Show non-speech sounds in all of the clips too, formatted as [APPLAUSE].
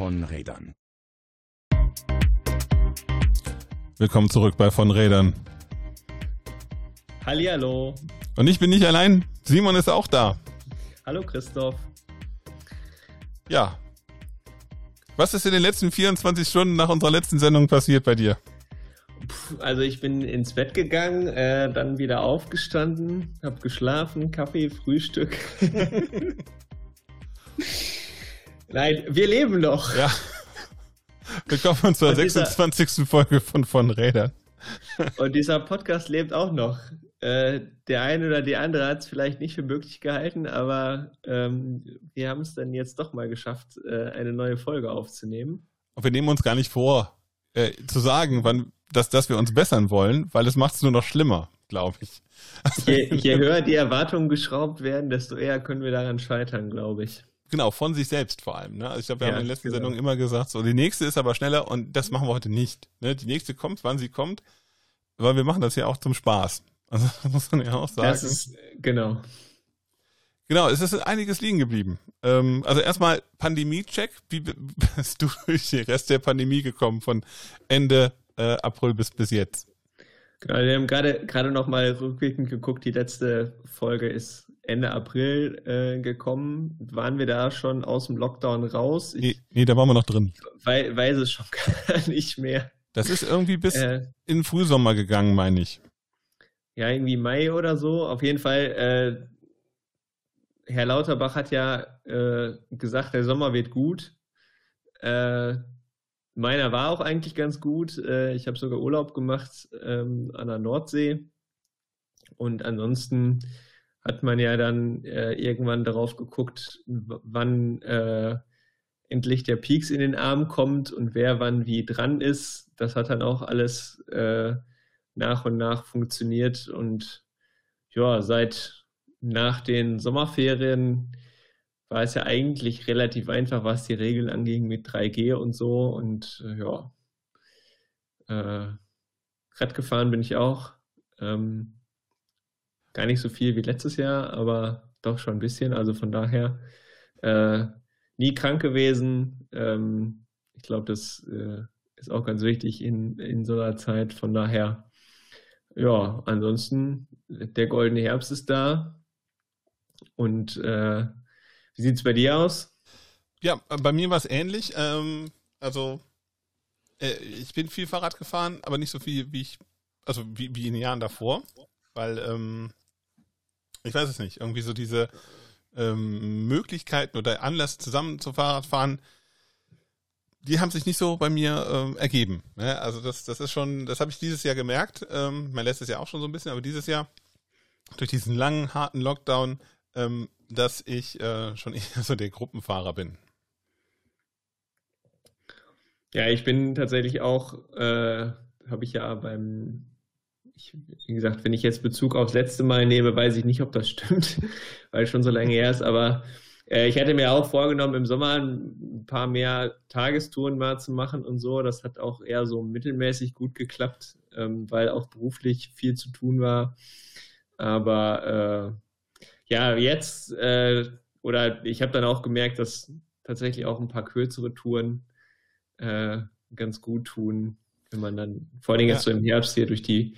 von Rädern. Willkommen zurück bei von Rädern. Hallihallo. Und ich bin nicht allein. Simon ist auch da. Hallo Christoph. Ja. Was ist in den letzten 24 Stunden nach unserer letzten Sendung passiert bei dir? Also ich bin ins Bett gegangen, äh, dann wieder aufgestanden, habe geschlafen, Kaffee, Frühstück. [LAUGHS] Nein, wir leben noch. Ja. Willkommen zur 26. Folge von von Rädern. Und dieser Podcast lebt auch noch. Äh, der eine oder die andere hat es vielleicht nicht für möglich gehalten, aber ähm, wir haben es dann jetzt doch mal geschafft, äh, eine neue Folge aufzunehmen. Und wir nehmen uns gar nicht vor, äh, zu sagen, wann, dass, dass wir uns bessern wollen, weil es macht es nur noch schlimmer, glaube ich. Je, je höher die Erwartungen geschraubt werden, desto eher können wir daran scheitern, glaube ich. Genau, von sich selbst vor allem. Ne? Also ich glaube, wir ja, haben in den letzten genau. Sendungen immer gesagt, so die nächste ist aber schneller und das machen wir heute nicht. Ne? Die nächste kommt, wann sie kommt, weil wir machen das ja auch zum Spaß. Also [LAUGHS] muss man ja auch sagen. Das ist, genau. Genau, es ist einiges liegen geblieben. Ähm, also erstmal Pandemie-Check. Wie [LAUGHS] bist du durch den Rest der Pandemie gekommen von Ende äh, April bis, bis jetzt? Genau, wir haben gerade gerade noch mal rückwirkend geguckt. Die letzte Folge ist Ende April äh, gekommen. Waren wir da schon aus dem Lockdown raus? Ich, nee, nee, da waren wir noch drin. Weiß, weiß es schon [LAUGHS] gar nicht mehr. Das ist irgendwie bis äh, in den Frühsommer gegangen, meine ich ja, irgendwie Mai oder so. Auf jeden Fall, äh, Herr Lauterbach hat ja äh, gesagt, der Sommer wird gut. Äh, meiner war auch eigentlich ganz gut. Äh, ich habe sogar Urlaub gemacht ähm, an der Nordsee. Und ansonsten hat man ja dann äh, irgendwann darauf geguckt, wann äh, endlich der Peaks in den Arm kommt und wer wann wie dran ist. Das hat dann auch alles äh, nach und nach funktioniert. Und ja, seit nach den Sommerferien war es ja eigentlich relativ einfach, was die Regeln anging mit 3G und so. Und äh, ja, äh, Rad gefahren bin ich auch. Ähm, gar nicht so viel wie letztes Jahr, aber doch schon ein bisschen. Also von daher äh, nie krank gewesen. Ähm, ich glaube, das äh, ist auch ganz wichtig in, in so einer Zeit. Von daher ja, ansonsten, der goldene Herbst ist da. Und äh, wie sieht es bei dir aus? Ja, bei mir war es ähnlich. Ähm, also, äh, ich bin viel Fahrrad gefahren, aber nicht so viel, wie ich, also wie, wie in den Jahren davor. Weil, ähm, ich weiß es nicht, irgendwie so diese ähm, Möglichkeiten oder Anlass zusammen zu Fahrrad fahren, die haben sich nicht so bei mir ähm, ergeben. Ne? Also das, das ist schon, das habe ich dieses Jahr gemerkt. Ähm, mein letztes Jahr auch schon so ein bisschen, aber dieses Jahr durch diesen langen, harten Lockdown, ähm, dass ich äh, schon [LAUGHS] eher so der Gruppenfahrer bin. Ja, ich bin tatsächlich auch, äh, habe ich ja beim, ich, wie gesagt, wenn ich jetzt Bezug aufs letzte Mal nehme, weiß ich nicht, ob das stimmt, [LAUGHS] weil schon so lange her ist, aber äh, ich hatte mir auch vorgenommen, im Sommer ein paar mehr Tagestouren mal zu machen und so. Das hat auch eher so mittelmäßig gut geklappt, ähm, weil auch beruflich viel zu tun war. Aber äh, ja, jetzt, äh, oder ich habe dann auch gemerkt, dass tatsächlich auch ein paar kürzere Touren äh, ganz gut tun, wenn man dann, vor allem jetzt so im Herbst hier durch die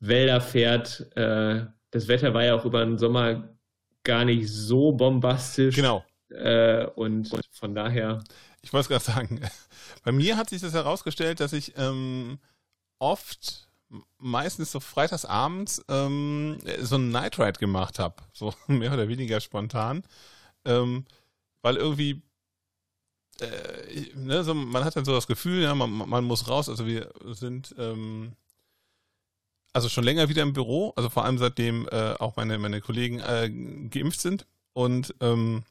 Wälder fährt. Äh, das Wetter war ja auch über den Sommer gar nicht so bombastisch. Genau. Äh, und von daher. Ich wollte gerade sagen, [LAUGHS] bei mir hat sich das herausgestellt, dass ich ähm, oft meistens so freitagsabends ähm, so einen Night Ride gemacht habe, so [LAUGHS] mehr oder weniger spontan, ähm, weil irgendwie äh, ne, so, man hat dann so das Gefühl, ja, man, man muss raus. Also wir sind ähm, also schon länger wieder im Büro, also vor allem seitdem äh, auch meine, meine Kollegen äh, geimpft sind. Und ähm,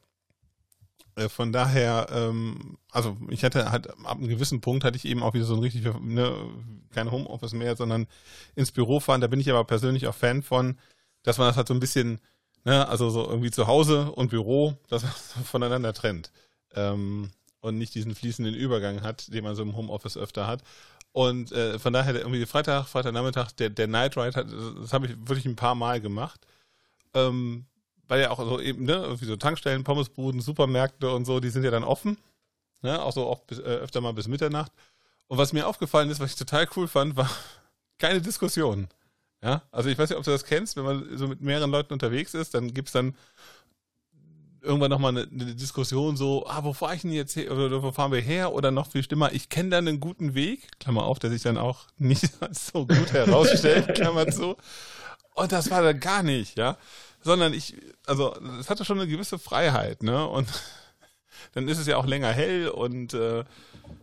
äh, von daher, ähm, also ich hatte halt ab einem gewissen Punkt hatte ich eben auch wieder so ein richtig, ne, kein Homeoffice mehr, sondern ins Büro fahren. Da bin ich aber persönlich auch Fan von, dass man das halt so ein bisschen, ne, also so irgendwie zu Hause und Büro, dass man das [LAUGHS] voneinander trennt. Ähm, und nicht diesen fließenden Übergang hat, den man so im Homeoffice öfter hat. Und äh, von daher irgendwie Freitag, Freitagnachmittag, der, der Night Ride, hat, das habe ich wirklich ein paar Mal gemacht. Ähm, weil ja auch so eben, ne, irgendwie so Tankstellen, Pommesbuden, Supermärkte und so, die sind ja dann offen. Ne? Auch so oft äh, öfter mal bis Mitternacht. Und was mir aufgefallen ist, was ich total cool fand, war [LAUGHS] keine Diskussion. Ja, also ich weiß nicht, ob du das kennst, wenn man so mit mehreren Leuten unterwegs ist, dann gibt's dann irgendwann nochmal eine, eine Diskussion so, ah, wo fahre ich denn jetzt her, oder wo fahren wir her, oder noch viel schlimmer, ich kenne da einen guten Weg, Klammer auf, der sich dann auch [LAUGHS] nicht so gut herausstellt, [LAUGHS] Klammer zu. Und das war da gar nicht, ja, sondern ich, also es hatte schon eine gewisse Freiheit, ne, und [LAUGHS] dann ist es ja auch länger hell und äh,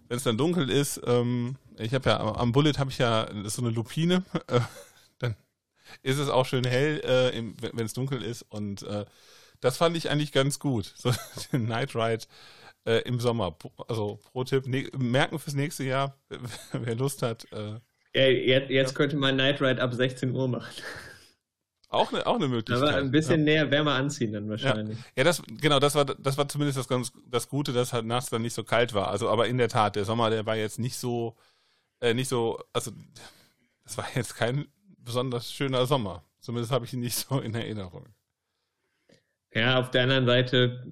wenn es dann dunkel ist, ähm, ich habe ja am Bullet habe ich ja so eine Lupine, äh, dann ist es auch schön hell, äh, wenn es dunkel ist und äh, das fand ich eigentlich ganz gut. So [LAUGHS] den Night Ride äh, im Sommer. Also Pro-Tipp, ne merken fürs nächste Jahr, [LAUGHS] wer Lust hat. Äh, ja, jetzt, jetzt ja. könnte man Night Ride ab 16 Uhr machen. Auch eine, auch eine Möglichkeit. Aber ein bisschen ja. näher wärmer anziehen dann wahrscheinlich. Ja, ja das, genau, das war, das war zumindest das ganz, das Gute, dass halt nachts dann nicht so kalt war. Also, aber in der Tat, der Sommer, der war jetzt nicht so, äh, nicht so, also, das war jetzt kein besonders schöner Sommer. Zumindest habe ich ihn nicht so in Erinnerung. Ja, auf der anderen Seite,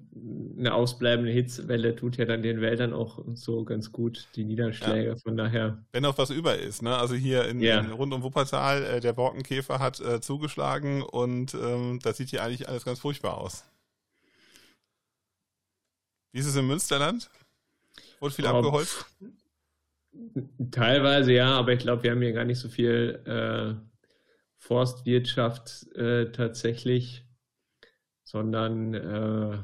eine ausbleibende Hitzewelle tut ja dann den Wäldern auch so ganz gut, die Niederschläge. Ja. Von daher. Wenn noch was über ist, ne? Also hier in, ja. in rund um Wuppertal, äh, der Borkenkäfer hat äh, zugeschlagen und ähm, das sieht hier eigentlich alles ganz furchtbar aus. Wie ist es im Münsterland? Wurde viel abgeholzt? Teilweise ja, aber ich glaube, wir haben hier gar nicht so viel äh, Forstwirtschaft äh, tatsächlich sondern äh,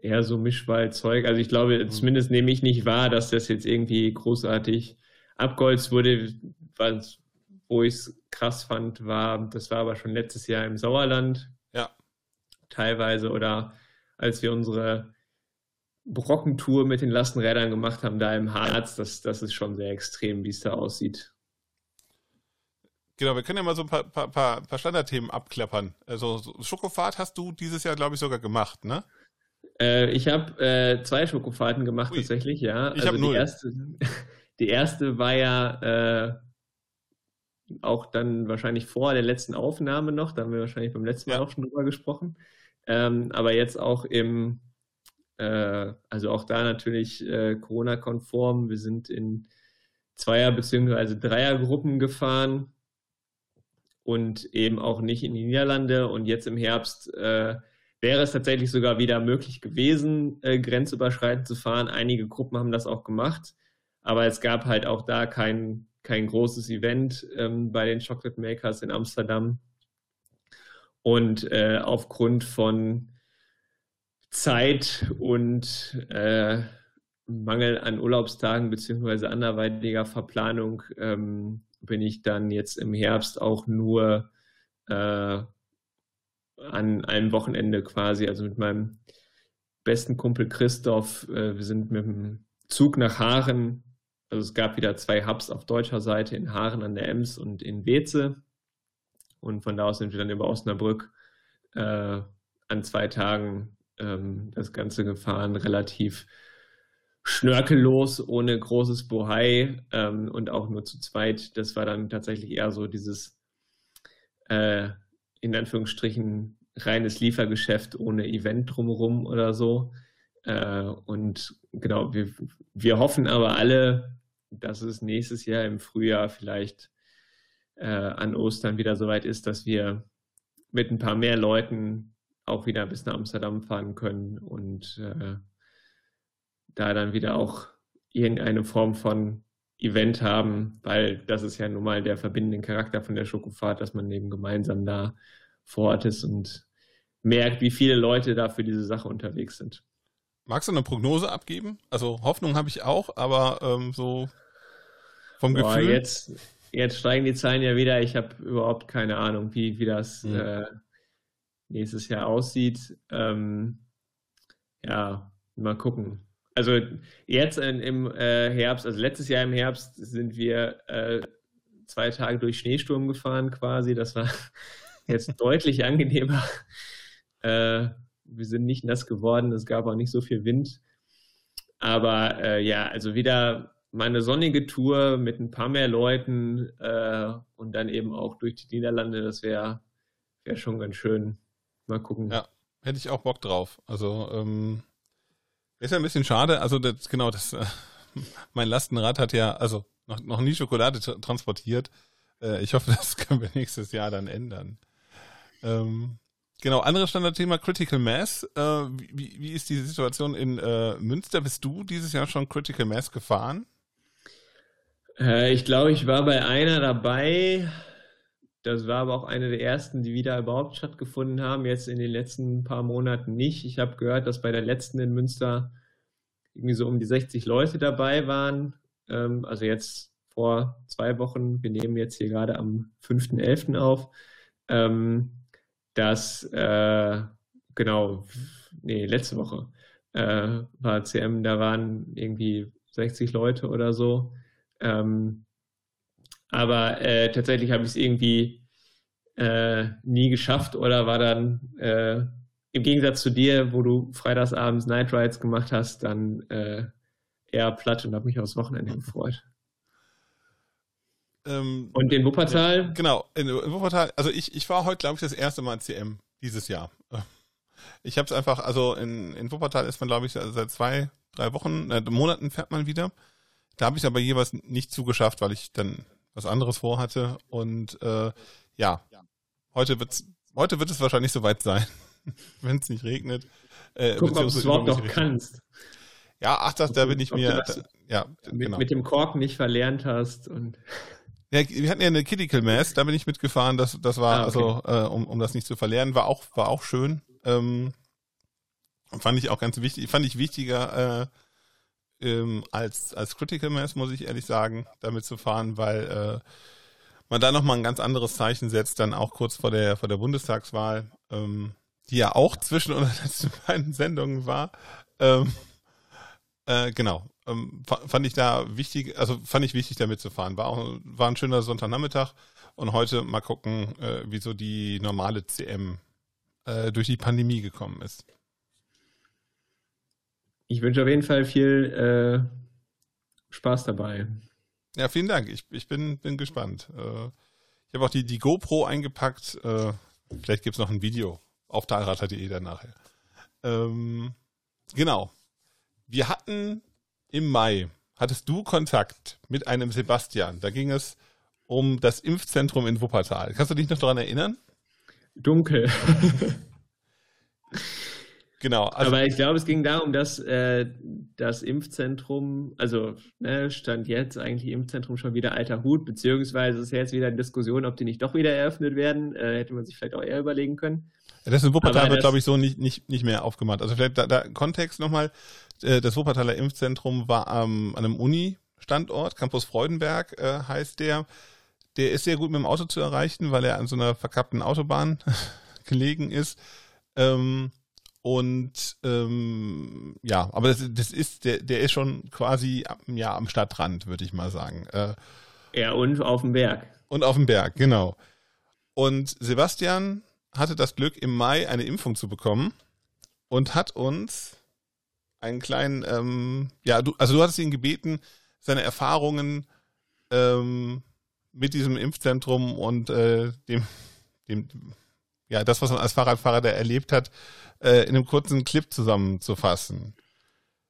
eher so Mischwaldzeug. Also ich glaube, mhm. zumindest nehme ich nicht wahr, dass das jetzt irgendwie großartig abgeholzt wurde. Was, wo ich es krass fand, war, das war aber schon letztes Jahr im Sauerland. Ja. Teilweise oder als wir unsere Brockentour mit den Lastenrädern gemacht haben, da im Harz, das, das ist schon sehr extrem, wie es da aussieht. Genau, wir können ja mal so ein paar, paar, paar, paar Standardthemen abklappern. Also Schokofahrt hast du dieses Jahr, glaube ich, sogar gemacht, ne? Äh, ich habe äh, zwei Schokofahrten gemacht Ui. tatsächlich, ja. Ich also habe null. Die erste, [LAUGHS] die erste war ja äh, auch dann wahrscheinlich vor der letzten Aufnahme noch. Da haben wir wahrscheinlich beim letzten Mal ja. auch schon drüber gesprochen. Ähm, aber jetzt auch im, äh, also auch da natürlich äh, Corona-konform. Wir sind in Zweier- bzw. Dreiergruppen gefahren und eben auch nicht in die Niederlande. Und jetzt im Herbst äh, wäre es tatsächlich sogar wieder möglich gewesen, äh, grenzüberschreitend zu fahren. Einige Gruppen haben das auch gemacht, aber es gab halt auch da kein, kein großes Event ähm, bei den Chocolate Makers in Amsterdam. Und äh, aufgrund von Zeit und äh, Mangel an Urlaubstagen beziehungsweise anderweitiger Verplanung ähm, bin ich dann jetzt im Herbst auch nur äh, an einem Wochenende quasi, also mit meinem besten Kumpel Christoph. Äh, wir sind mit dem Zug nach Haaren. Also es gab wieder zwei Hubs auf deutscher Seite in Haaren an der Ems und in Weze. Und von da aus sind wir dann über Osnabrück äh, an zwei Tagen ähm, das Ganze gefahren, relativ schnörkellos, ohne großes Bohai ähm, und auch nur zu zweit. Das war dann tatsächlich eher so dieses, äh, in Anführungsstrichen, reines Liefergeschäft ohne Event drumherum oder so. Äh, und genau, wir, wir hoffen aber alle, dass es nächstes Jahr im Frühjahr vielleicht äh, an Ostern wieder soweit ist, dass wir mit ein paar mehr Leuten auch wieder bis nach Amsterdam fahren können und äh, da dann wieder auch irgendeine Form von Event haben, weil das ist ja nun mal der verbindende Charakter von der Schokofahrt, dass man eben gemeinsam da vor Ort ist und merkt, wie viele Leute da für diese Sache unterwegs sind. Magst du eine Prognose abgeben? Also Hoffnung habe ich auch, aber ähm, so vom Boah, Gefühl. Jetzt, jetzt steigen die Zahlen ja wieder. Ich habe überhaupt keine Ahnung, wie, wie das mhm. äh, nächstes Jahr aussieht. Ähm, ja, mal gucken also jetzt in, im äh, Herbst, also letztes Jahr im Herbst sind wir äh, zwei Tage durch Schneesturm gefahren quasi. Das war [LAUGHS] jetzt deutlich angenehmer. Äh, wir sind nicht nass geworden, es gab auch nicht so viel Wind. Aber äh, ja, also wieder mal eine sonnige Tour mit ein paar mehr Leuten äh, und dann eben auch durch die Niederlande, das wäre wär schon ganz schön. Mal gucken. Ja, hätte ich auch Bock drauf. Also ähm, Ist ja ein bisschen schade. Also das, genau, das, äh, mein Lastenrad hat ja also noch, noch nie Schokolade transportiert. Äh, ich hoffe, [LAUGHS] das können wir nächstes Jahr dann ändern. Ähm, genau, anderes Standardthema Critical Mass. Äh, wie, wie ist die Situation in äh, Münster? Bist du dieses Jahr schon Critical Mass gefahren? Äh, ich glaube, ich war bei einer dabei. Das war aber auch eine der ersten, die wieder überhaupt stattgefunden haben, jetzt in den letzten paar Monaten nicht. Ich habe gehört, dass bei der letzten in Münster irgendwie so um die 60 Leute dabei waren. Ähm, also jetzt vor zwei Wochen, wir nehmen jetzt hier gerade am 5.11. auf, ähm, dass, äh, genau, nee, letzte Woche äh, war CM, da waren irgendwie 60 Leute oder so. Ähm, aber äh, tatsächlich habe ich es irgendwie äh, nie geschafft oder war dann äh, im Gegensatz zu dir, wo du freitagsabends Night Rides gemacht hast, dann äh, eher platt und habe mich aufs Wochenende gefreut. Ähm, und in Wuppertal? Ja, genau, in, in, Wuppertal, also ich, ich war heute, glaube ich, das erste Mal CM dieses Jahr. Ich habe es einfach, also in, in Wuppertal ist man, glaube ich, seit zwei, drei Wochen, äh, Monaten fährt man wieder. Da habe ich aber jeweils nicht zugeschafft, weil ich dann was anderes vorhatte. Und äh, ja, heute wird's, heute wird es wahrscheinlich soweit sein, [LAUGHS] wenn es nicht regnet. Äh, Guck, ob du es überhaupt noch kannst. Ja, ach, das, da bin ich mir, da, ja, mit, genau. mit dem Kork nicht verlernt hast und. [LAUGHS] Ja, wir hatten ja eine Critical Mass, da bin ich mitgefahren, das, das war, ah, okay. also, äh, um, um das nicht zu verlernen, war auch, war auch schön. Ähm, fand ich auch ganz wichtig, fand ich wichtiger, äh, ähm, als, als Critical Mass, muss ich ehrlich sagen, damit zu fahren, weil äh, man da nochmal ein ganz anderes Zeichen setzt, dann auch kurz vor der, vor der Bundestagswahl, ähm, die ja auch zwischen unseren [LAUGHS] letzten beiden Sendungen war. Ähm, äh, genau. Ähm, fand ich da wichtig, also fand ich wichtig, damit zu fahren. War auch, war ein schöner Sonntagnachmittag und heute mal gucken, äh, wieso die normale CM äh, durch die Pandemie gekommen ist ich wünsche auf jeden Fall viel äh, Spaß dabei. Ja, vielen Dank. Ich, ich bin, bin gespannt. Äh, ich habe auch die, die GoPro eingepackt. Äh, vielleicht gibt es noch ein Video auf talrater.de dann nachher. Ähm, genau. Wir hatten im Mai, hattest du Kontakt mit einem Sebastian. Da ging es um das Impfzentrum in Wuppertal. Kannst du dich noch daran erinnern? Dunkel. [LAUGHS] Genau. Also Aber ich glaube, es ging darum, dass äh, das Impfzentrum, also ne, stand jetzt eigentlich Impfzentrum schon wieder alter Hut, beziehungsweise ist jetzt wieder eine Diskussion, ob die nicht doch wieder eröffnet werden. Äh, hätte man sich vielleicht auch eher überlegen können. Das in Wuppertal Aber wird, glaube ich, so nicht, nicht, nicht mehr aufgemacht. Also vielleicht da, da Kontext nochmal. Äh, das Wuppertaler Impfzentrum war ähm, an einem Uni-Standort, Campus Freudenberg äh, heißt der. Der ist sehr gut mit dem Auto zu erreichen, weil er an so einer verkappten Autobahn [LAUGHS] gelegen ist. Ähm, und ähm, ja, aber das, das ist, der, der ist schon quasi ja, am Stadtrand, würde ich mal sagen. Äh, ja, und auf dem Berg. Und auf dem Berg, genau. Und Sebastian hatte das Glück, im Mai eine Impfung zu bekommen und hat uns einen kleinen, ähm, ja, du, also du hattest ihn gebeten, seine Erfahrungen ähm, mit diesem Impfzentrum und äh, dem, dem, ja, das, was man als Fahrradfahrer da erlebt hat, äh, in einem kurzen Clip zusammenzufassen.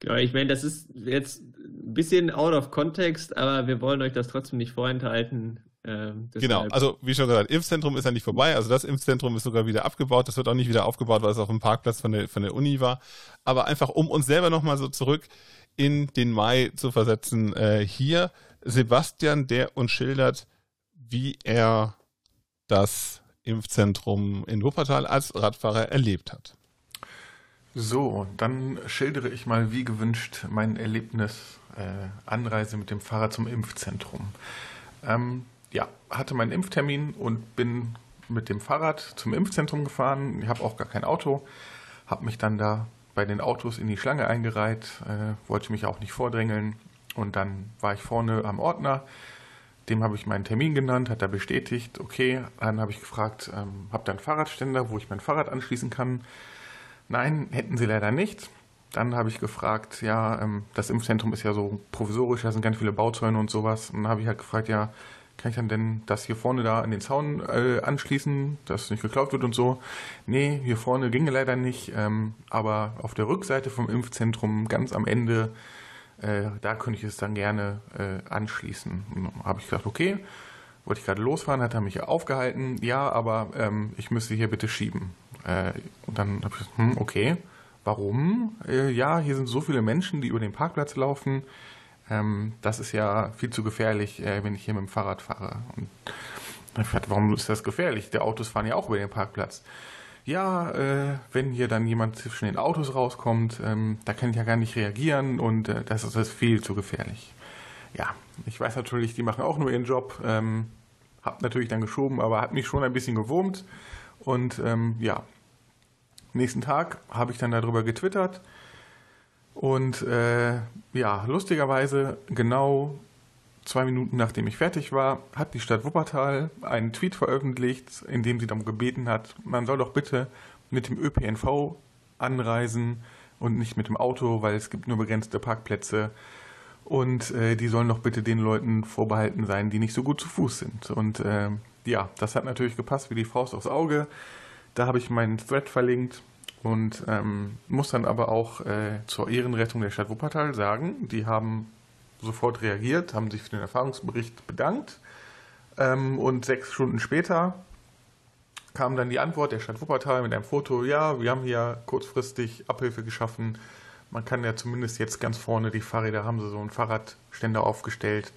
Genau, ich meine, das ist jetzt ein bisschen out of context, aber wir wollen euch das trotzdem nicht vorenthalten. Ähm, genau, also wie schon gesagt, Impfzentrum ist ja nicht vorbei, also das Impfzentrum ist sogar wieder abgebaut, das wird auch nicht wieder aufgebaut, weil es auf dem Parkplatz von der, von der Uni war, aber einfach um uns selber nochmal so zurück in den Mai zu versetzen, äh, hier Sebastian, der uns schildert, wie er das Impfzentrum in Wuppertal als Radfahrer erlebt hat. So, dann schildere ich mal wie gewünscht mein Erlebnis äh, Anreise mit dem Fahrrad zum Impfzentrum. Ähm, ja, hatte meinen Impftermin und bin mit dem Fahrrad zum Impfzentrum gefahren. Ich habe auch gar kein Auto, habe mich dann da bei den Autos in die Schlange eingereiht, äh, wollte mich auch nicht vordrängeln und dann war ich vorne am Ordner. Dem habe ich meinen Termin genannt, hat er bestätigt. Okay, dann habe ich gefragt, ähm, habt ihr einen Fahrradständer, wo ich mein Fahrrad anschließen kann? Nein, hätten sie leider nicht. Dann habe ich gefragt, ja, ähm, das Impfzentrum ist ja so provisorisch, da sind ganz viele Bauzäune und sowas. Und dann habe ich halt gefragt, ja, kann ich dann denn das hier vorne da an den Zaun äh, anschließen, dass nicht geklaut wird und so? Nee, hier vorne ginge leider nicht, ähm, aber auf der Rückseite vom Impfzentrum, ganz am Ende, äh, da könnte ich es dann gerne äh, anschließen. Habe ich gesagt, okay, wollte ich gerade losfahren, hat er mich aufgehalten, ja, aber ähm, ich müsste hier bitte schieben. Äh, und dann habe ich gesagt, hm, okay, warum? Äh, ja, hier sind so viele Menschen, die über den Parkplatz laufen. Ähm, das ist ja viel zu gefährlich, äh, wenn ich hier mit dem Fahrrad fahre. Und ich dachte, warum ist das gefährlich? Die Autos fahren ja auch über den Parkplatz. Ja, äh, wenn hier dann jemand zwischen den Autos rauskommt, ähm, da kann ich ja gar nicht reagieren und äh, das, ist, das ist viel zu gefährlich. Ja, ich weiß natürlich, die machen auch nur ihren Job. Ähm, hab natürlich dann geschoben, aber hat mich schon ein bisschen gewurmt. Und ähm, ja, nächsten Tag habe ich dann darüber getwittert. Und äh, ja, lustigerweise, genau zwei Minuten nachdem ich fertig war, hat die Stadt Wuppertal einen Tweet veröffentlicht, in dem sie darum gebeten hat, man soll doch bitte mit dem ÖPNV anreisen und nicht mit dem Auto, weil es gibt nur begrenzte Parkplätze. Und äh, die sollen doch bitte den Leuten vorbehalten sein, die nicht so gut zu Fuß sind. Und äh, ja, das hat natürlich gepasst wie die Faust aufs Auge. Da habe ich meinen Thread verlinkt und ähm, muss dann aber auch äh, zur Ehrenrettung der Stadt Wuppertal sagen, die haben sofort reagiert, haben sich für den Erfahrungsbericht bedankt. Ähm, und sechs Stunden später kam dann die Antwort der Stadt Wuppertal mit einem Foto, ja, wir haben hier kurzfristig Abhilfe geschaffen. Man kann ja zumindest jetzt ganz vorne die Fahrräder, haben sie so einen Fahrradständer aufgestellt,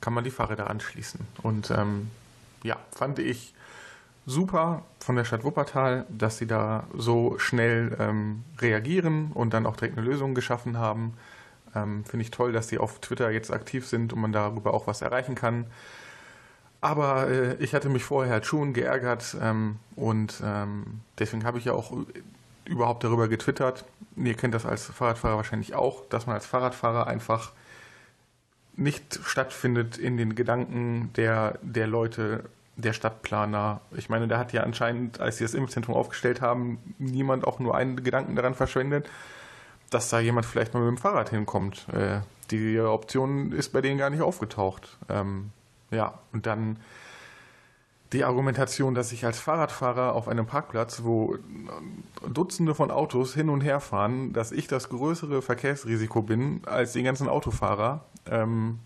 kann man die Fahrräder anschließen. Und ähm, ja, fand ich super von der Stadt Wuppertal, dass sie da so schnell ähm, reagieren und dann auch direkt eine Lösung geschaffen haben. Ähm, Finde ich toll, dass sie auf Twitter jetzt aktiv sind und man darüber auch was erreichen kann. Aber äh, ich hatte mich vorher schon geärgert ähm, und ähm, deswegen habe ich ja auch überhaupt darüber getwittert. Ihr kennt das als Fahrradfahrer wahrscheinlich auch, dass man als Fahrradfahrer einfach nicht stattfindet in den Gedanken der, der Leute, der Stadtplaner. Ich meine, da hat ja anscheinend, als sie das Impfzentrum aufgestellt haben, niemand auch nur einen Gedanken daran verschwendet, dass da jemand vielleicht mal mit dem Fahrrad hinkommt. Äh, die Option ist bei denen gar nicht aufgetaucht. Ähm, ja, und dann die Argumentation, dass ich als Fahrradfahrer auf einem Parkplatz, wo Dutzende von Autos hin und her fahren, dass ich das größere Verkehrsrisiko bin als die ganzen Autofahrer. Ähm,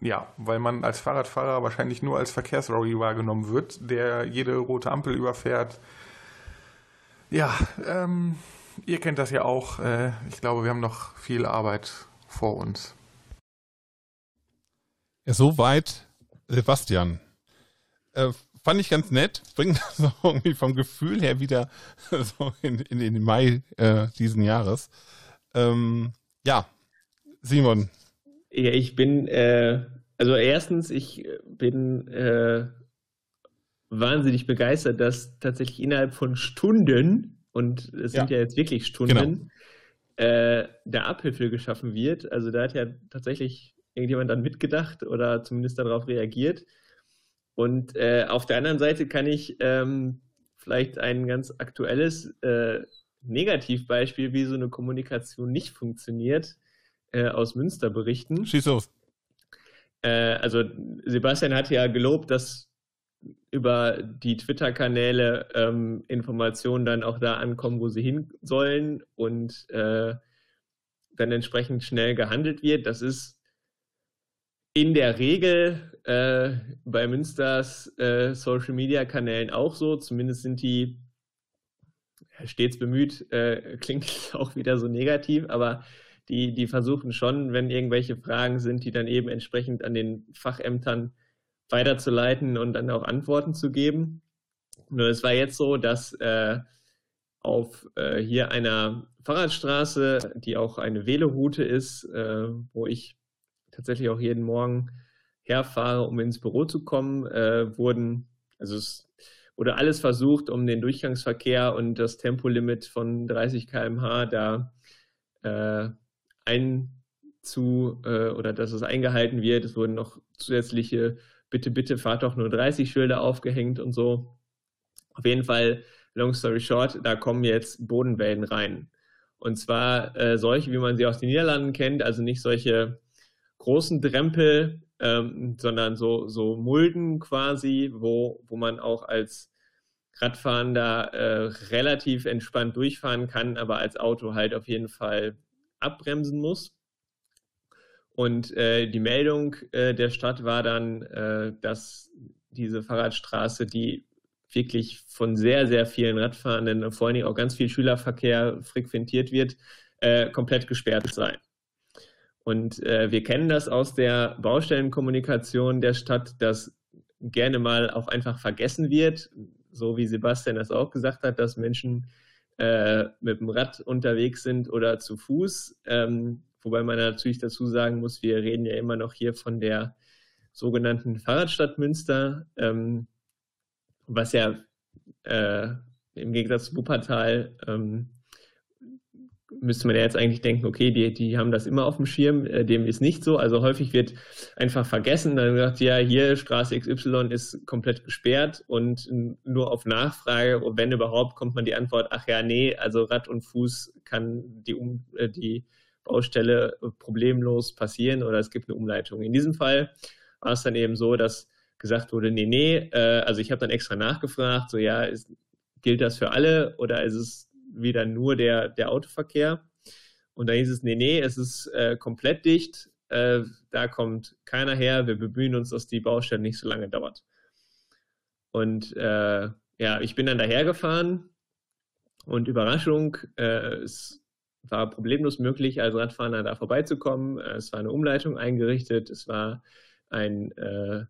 ja, weil man als Fahrradfahrer wahrscheinlich nur als Verkehrsrory wahrgenommen wird, der jede rote Ampel überfährt. Ja, ähm, ihr kennt das ja auch. Äh, ich glaube, wir haben noch viel Arbeit vor uns. Ja, soweit Sebastian. Äh, fand ich ganz nett. Bringt [LAUGHS] das irgendwie vom Gefühl her wieder [LAUGHS] so in, in, in den Mai äh, diesen Jahres. Ähm, ja, Simon, ja, ich bin, äh, also erstens, ich bin äh, wahnsinnig begeistert, dass tatsächlich innerhalb von Stunden, und es sind ja, ja jetzt wirklich Stunden, genau. äh, der Abhilfe geschaffen wird. Also da hat ja tatsächlich irgendjemand dann mitgedacht oder zumindest darauf reagiert. Und äh, auf der anderen Seite kann ich ähm, vielleicht ein ganz aktuelles äh, Negativbeispiel, wie so eine Kommunikation nicht funktioniert, äh, aus Münster berichten. Schieß los. Äh, also Sebastian hat ja gelobt, dass über die Twitter-Kanäle ähm, Informationen dann auch da ankommen, wo sie hin sollen und äh, dann entsprechend schnell gehandelt wird. Das ist in der Regel äh, bei Münsters äh, Social-Media-Kanälen auch so. Zumindest sind die stets bemüht, äh, [LAUGHS] klingt auch wieder so negativ, aber die, die versuchen schon, wenn irgendwelche Fragen sind, die dann eben entsprechend an den Fachämtern weiterzuleiten und dann auch Antworten zu geben. Nur es war jetzt so, dass äh, auf äh, hier einer Fahrradstraße, die auch eine Wähleroute ist, äh, wo ich tatsächlich auch jeden Morgen herfahre, um ins Büro zu kommen, äh, wurden, also es wurde alles versucht, um den Durchgangsverkehr und das Tempolimit von 30 km/h da äh, einzu äh, oder dass es eingehalten wird. Es wurden noch zusätzliche Bitte, bitte fahrt doch nur 30 Schilder aufgehängt und so. Auf jeden Fall, long story short, da kommen jetzt Bodenwellen rein. Und zwar äh, solche, wie man sie aus den Niederlanden kennt, also nicht solche großen Drempel, ähm, sondern so, so Mulden quasi, wo, wo man auch als Radfahrender äh, relativ entspannt durchfahren kann, aber als Auto halt auf jeden Fall abbremsen muss. Und äh, die Meldung äh, der Stadt war dann, äh, dass diese Fahrradstraße, die wirklich von sehr, sehr vielen Radfahrenden, vor allen Dingen auch ganz viel Schülerverkehr frequentiert wird, äh, komplett gesperrt sei. Und äh, wir kennen das aus der Baustellenkommunikation der Stadt, dass gerne mal auch einfach vergessen wird, so wie Sebastian das auch gesagt hat, dass Menschen äh, mit dem Rad unterwegs sind oder zu Fuß. Ähm, wobei man natürlich dazu sagen muss, wir reden ja immer noch hier von der sogenannten Fahrradstadt Münster, ähm, was ja äh, im Gegensatz zu Wuppertal ähm, müsste man ja jetzt eigentlich denken, okay, die, die haben das immer auf dem Schirm, äh, dem ist nicht so. Also häufig wird einfach vergessen, dann sagt, ja, hier Straße XY ist komplett gesperrt und nur auf Nachfrage, wenn überhaupt, kommt man die Antwort, ach ja, nee, also Rad und Fuß kann die, um, äh, die Baustelle problemlos passieren oder es gibt eine Umleitung. In diesem Fall war es dann eben so, dass gesagt wurde, nee, nee, äh, also ich habe dann extra nachgefragt, so ja, ist, gilt das für alle oder ist es wieder nur der, der Autoverkehr. Und da hieß es, nee, nee, es ist äh, komplett dicht, äh, da kommt keiner her, wir bemühen uns, dass die Baustelle nicht so lange dauert. Und äh, ja, ich bin dann dahergefahren und Überraschung, äh, es war problemlos möglich, als Radfahrer da vorbeizukommen. Äh, es war eine Umleitung eingerichtet, es war ein äh,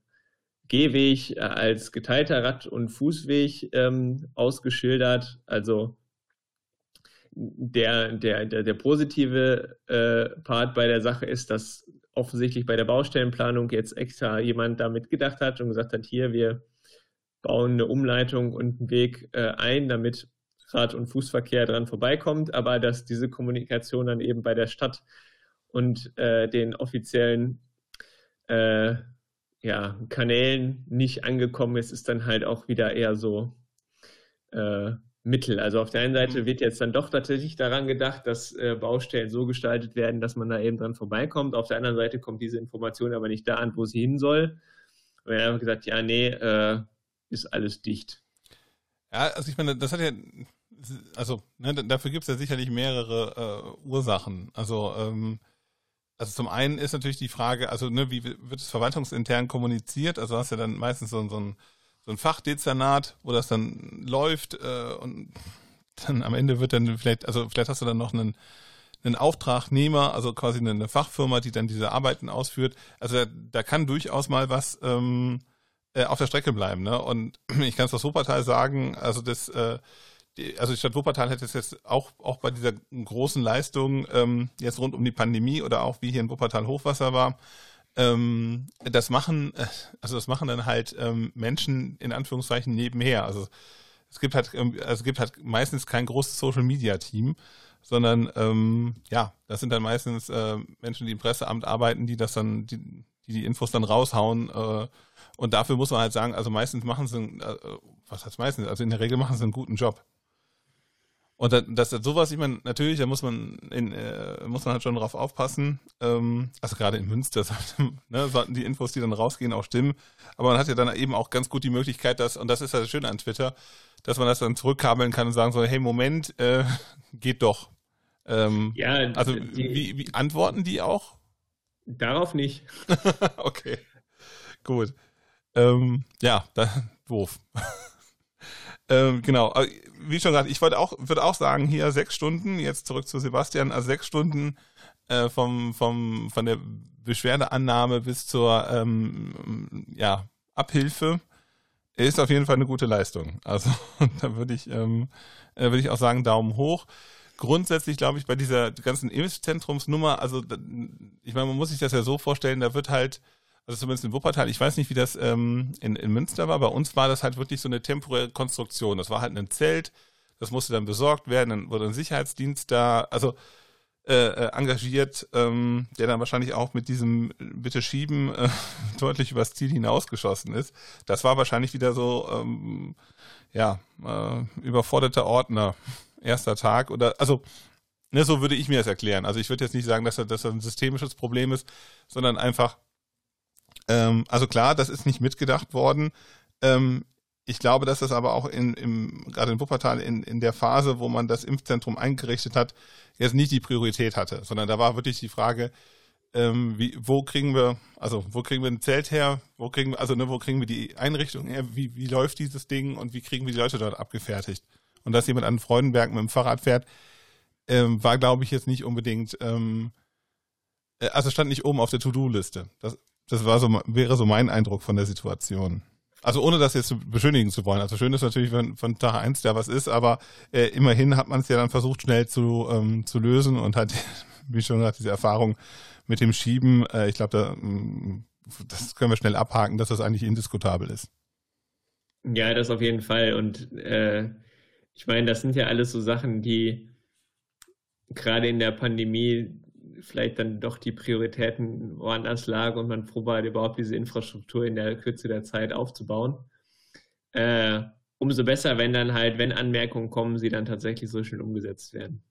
Gehweg als geteilter Rad- und Fußweg ähm, ausgeschildert. Also der, der, der, der positive äh, Part bei der Sache ist, dass offensichtlich bei der Baustellenplanung jetzt extra jemand damit gedacht hat und gesagt hat, hier, wir bauen eine Umleitung und einen Weg äh, ein, damit Rad- und Fußverkehr dran vorbeikommt, aber dass diese Kommunikation dann eben bei der Stadt und äh, den offiziellen äh, ja, Kanälen nicht angekommen ist, ist dann halt auch wieder eher so äh, Mittel. Also auf der einen Seite mhm. wird jetzt dann doch tatsächlich daran gedacht, dass äh, Baustellen so gestaltet werden, dass man da eben dran vorbeikommt. Auf der anderen Seite kommt diese Information aber nicht da an, wo sie hin soll. Und er hat gesagt, ja, nee, äh, ist alles dicht. Ja, also ich meine, das hat ja, also ne, dafür gibt es ja sicherlich mehrere äh, Ursachen. Also ähm, also zum einen ist natürlich die Frage, also ne, wie wird es verwaltungsintern kommuniziert? Also hast du ja dann meistens so, so ein so ein Fachdezernat, wo das dann läuft äh, und dann am Ende wird dann vielleicht, also vielleicht hast du dann noch einen, einen Auftragnehmer, also quasi eine, Fachfirma, die dann diese Arbeiten ausführt. Also da, da kann durchaus mal was ähm, äh, auf der Strecke bleiben. Ne? Und [CLEARS THROAT] ich kann es aus Wuppertal sagen, also das, äh, also die Stadt Wuppertal hätte es jetzt auch, auch bei dieser großen Leistung ähm, jetzt rund um die Pandemie oder auch wie hier in Wuppertal Hochwasser war, ähm, das machen, äh, also das machen dann halt ähm, Menschen in Anführungszeichen nebenher. Also es gibt halt, ähm, also es gibt halt meistens kein großes Social Media Team, sondern ähm, ja, das sind dann meistens äh, Menschen, die im Presseamt arbeiten, die das dann, die die, die Infos dann raushauen. Äh, und dafür muss man halt sagen, also meistens machen sie, äh, was heißt meistens, also in der Regel machen sie einen guten Job. Und das, das sowas, ich meine, natürlich, da muss man in, äh, muss man halt schon drauf aufpassen. Ähm, also gerade in Münster [LAUGHS] ne, sollten die Infos, die dann rausgehen, auch stimmen. Aber man hat ja dann eben auch ganz gut die Möglichkeit, dass, und das ist ja das Schöne an Twitter, dass man das dann zurückkabeln kann und sagen so, hey, Moment, äh, geht doch. Ähm, ja, also die, wie, wie antworten die auch? Darauf nicht. [LAUGHS] okay. Gut. Ähm, ja, da, doof. [LAUGHS] ähm, genau wie schon gesagt, ich wollte auch, würde auch sagen, hier sechs Stunden, jetzt zurück zu Sebastian, also sechs Stunden äh, vom, vom, von der Beschwerdeannahme bis zur ähm, ja, Abhilfe ist auf jeden Fall eine gute Leistung. Also [LAUGHS] da würde ich, ähm, äh, würde ich auch sagen, Daumen hoch. Grundsätzlich glaube ich bei dieser ganzen Impfzentrumsnummer, also ich meine, man muss sich das ja so vorstellen, da wird halt also zumindest in Wuppertal, ich weiß nicht, wie das ähm, in, in Münster war, bei uns war das halt wirklich so eine temporäre Konstruktion. Das war halt ein Zelt, das musste dann besorgt werden, dann wurde ein Sicherheitsdienst da, also äh, äh, engagiert, ähm, der dann wahrscheinlich auch mit diesem Bitte schieben äh, [LAUGHS] deutlich übers Ziel hinausgeschossen ist. Das war wahrscheinlich wieder so, ähm, ja, äh, überforderter Ordner, [LAUGHS] erster Tag oder, also Ne, so würde ich mir das erklären. Also ich würde jetzt nicht sagen, dass das, dass das ein systemisches Problem ist, sondern einfach, ähm, also klar, das ist nicht mitgedacht worden. Ähm, ich glaube, dass das aber auch in, im, gerade in Wuppertal in, in der Phase, wo man das Impfzentrum eingerichtet hat, jetzt nicht die Priorität hatte, sondern da war wirklich die Frage, ähm, wie, wo kriegen wir, also wo kriegen wir ein Zelt her, wo kriegen wir, also ne, wo kriegen wir die Einrichtung her, wie, wie läuft dieses Ding und wie kriegen wir die Leute dort abgefertigt? Und dass jemand an Freudenberg mit dem Fahrrad fährt, ähm, war, glaube ich, jetzt nicht unbedingt, ähm, äh, also stand nicht oben auf der To-Do-Liste. Das war so, wäre so mein Eindruck von der Situation. Also ohne das jetzt beschönigen zu wollen. Also schön ist natürlich, wenn von Tag eins da was ist, aber äh, immerhin hat man es ja dann versucht, schnell zu, ähm, zu lösen und hat, [LAUGHS] wie schon gesagt, diese Erfahrung mit dem Schieben, äh, ich glaube, da, mm, das können wir schnell abhaken, dass das eigentlich indiskutabel ist. Ja, das auf jeden Fall. Und äh, ich meine, das sind ja alles so Sachen, die gerade in der Pandemie vielleicht dann doch die Prioritäten woanders lagen und man froh war, überhaupt diese Infrastruktur in der Kürze der Zeit aufzubauen. Äh, umso besser, wenn dann halt, wenn Anmerkungen kommen, sie dann tatsächlich so schnell umgesetzt werden.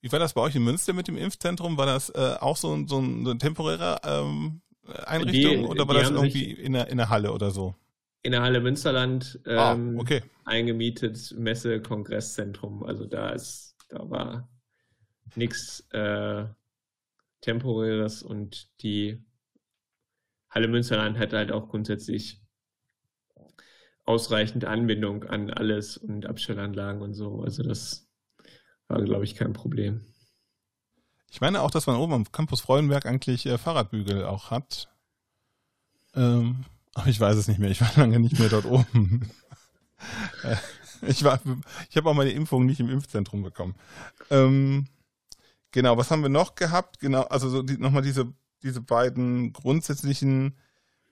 Wie war das bei euch in Münster mit dem Impfzentrum? War das äh, auch so, so, ein, so eine temporäre ähm, Einrichtung die, oder war das irgendwie in der, in der Halle oder so? In der Halle Münsterland ah, ähm, ah, okay. eingemietet Messe-Kongresszentrum. Also da ist, da war nichts äh, Temporäres und die Halle Münsterland hat halt auch grundsätzlich ausreichend Anbindung an alles und Abstellanlagen und so. Also das war, glaube ich, kein Problem. Ich meine auch, dass man oben am Campus Freudenberg eigentlich äh, Fahrradbügel auch hat. Ähm, aber ich weiß es nicht mehr. Ich war [LAUGHS] lange nicht mehr dort oben. [LAUGHS] Äh, ich ich habe auch meine Impfung nicht im Impfzentrum bekommen. Ähm, Genau, was haben wir noch gehabt? Genau, also so die, nochmal diese, diese beiden grundsätzlichen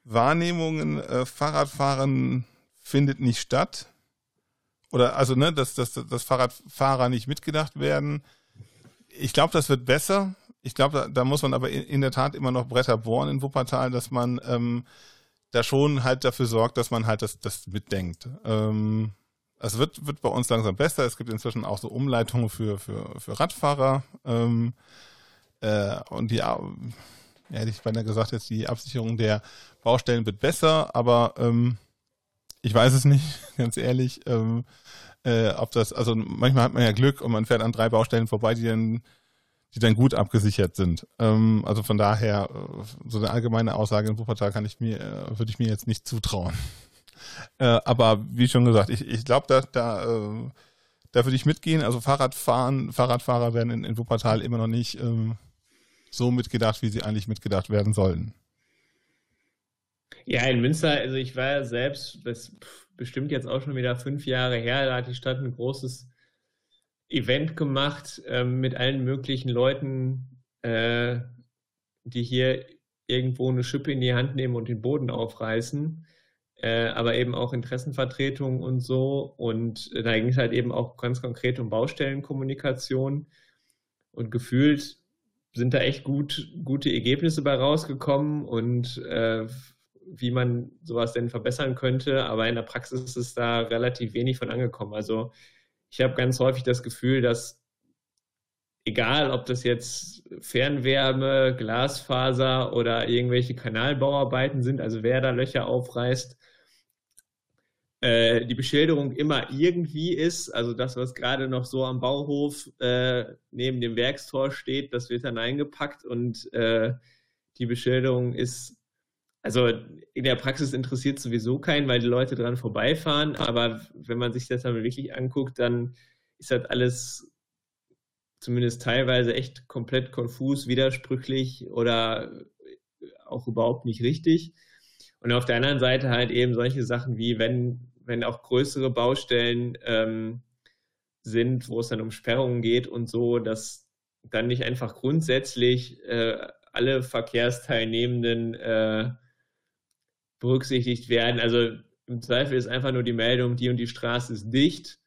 Wahrnehmungen. Äh, Fahrradfahren findet nicht statt. Oder also, ne, dass, dass, dass Fahrradfahrer nicht mitgedacht werden. Ich glaube, das wird besser. Ich glaube, da, da, muss man aber in, in, der Tat immer noch Bretter bohren in Wuppertal, dass man ähm, da schon halt dafür sorgt, dass man halt das, das mitdenkt. Ähm, es wird, wird bei uns langsam besser. Es gibt inzwischen auch so Umleitungen für, für, für Radfahrer. Ähm, äh, und die, ja, hätte ich beinahe gesagt, jetzt die Absicherung der Baustellen wird besser, aber ähm, ich weiß es nicht, [LAUGHS] ganz ehrlich. Ähm, äh, ob das, also manchmal hat man ja Glück und man fährt an drei Baustellen vorbei, die dann, die dann gut abgesichert sind. Ähm, also von daher, äh, so eine allgemeine Aussage in Wuppertal kann ich mir, äh, würde ich mir jetzt nicht zutrauen. Äh, aber wie schon gesagt, ich, ich glaube, da, da, äh, da würde ich mitgehen. Also Fahrradfahren, Fahrradfahrer werden in, in Wuppertal immer noch nicht ähm, so mitgedacht, wie sie eigentlich mitgedacht werden sollen. Ja, in Münster, also ich war ja selbst, das bestimmt jetzt auch schon wieder fünf Jahre her, da hat die Stadt ein großes Event gemacht äh, mit allen möglichen Leuten, äh, die hier irgendwo eine Schippe in die Hand nehmen und den Boden aufreißen äh, aber eben auch Interessenvertretung und so. Und äh, da ging es halt eben auch ganz konkret um Baustellenkommunikation. Und gefühlt sind da echt gut, gute Ergebnisse bei rausgekommen und äh, wie man sowas denn verbessern könnte. Aber in der Praxis ist da relativ wenig von angekommen. Also ich habe ganz häufig das Gefühl, dass egal ob das jetzt Fernwärme, Glasfaser oder irgendwelche Kanalbauarbeiten sind, also wer da Löcher aufreißt, äh, die Beschilderung immer irgendwie ist, also das, was gerade noch so am Bauhof äh, neben dem Werkstor steht, das wird dann eingepackt und äh, die Beschilderung ist, also in der Praxis interessiert sowieso keinen, weil die Leute dran vorbeifahren, aber wenn man sich das dann wirklich anguckt, dann ist das alles zumindest teilweise echt komplett konfus, widersprüchlich oder auch überhaupt nicht richtig. Und auf der anderen Seite halt eben solche Sachen wie, wenn, wenn auch größere Baustellen ähm, sind, wo es dann um Sperrungen geht und so, dass dann nicht einfach grundsätzlich äh, alle Verkehrsteilnehmenden äh, berücksichtigt werden. Also im Zweifel ist einfach nur die Meldung, die und die Straße ist dicht.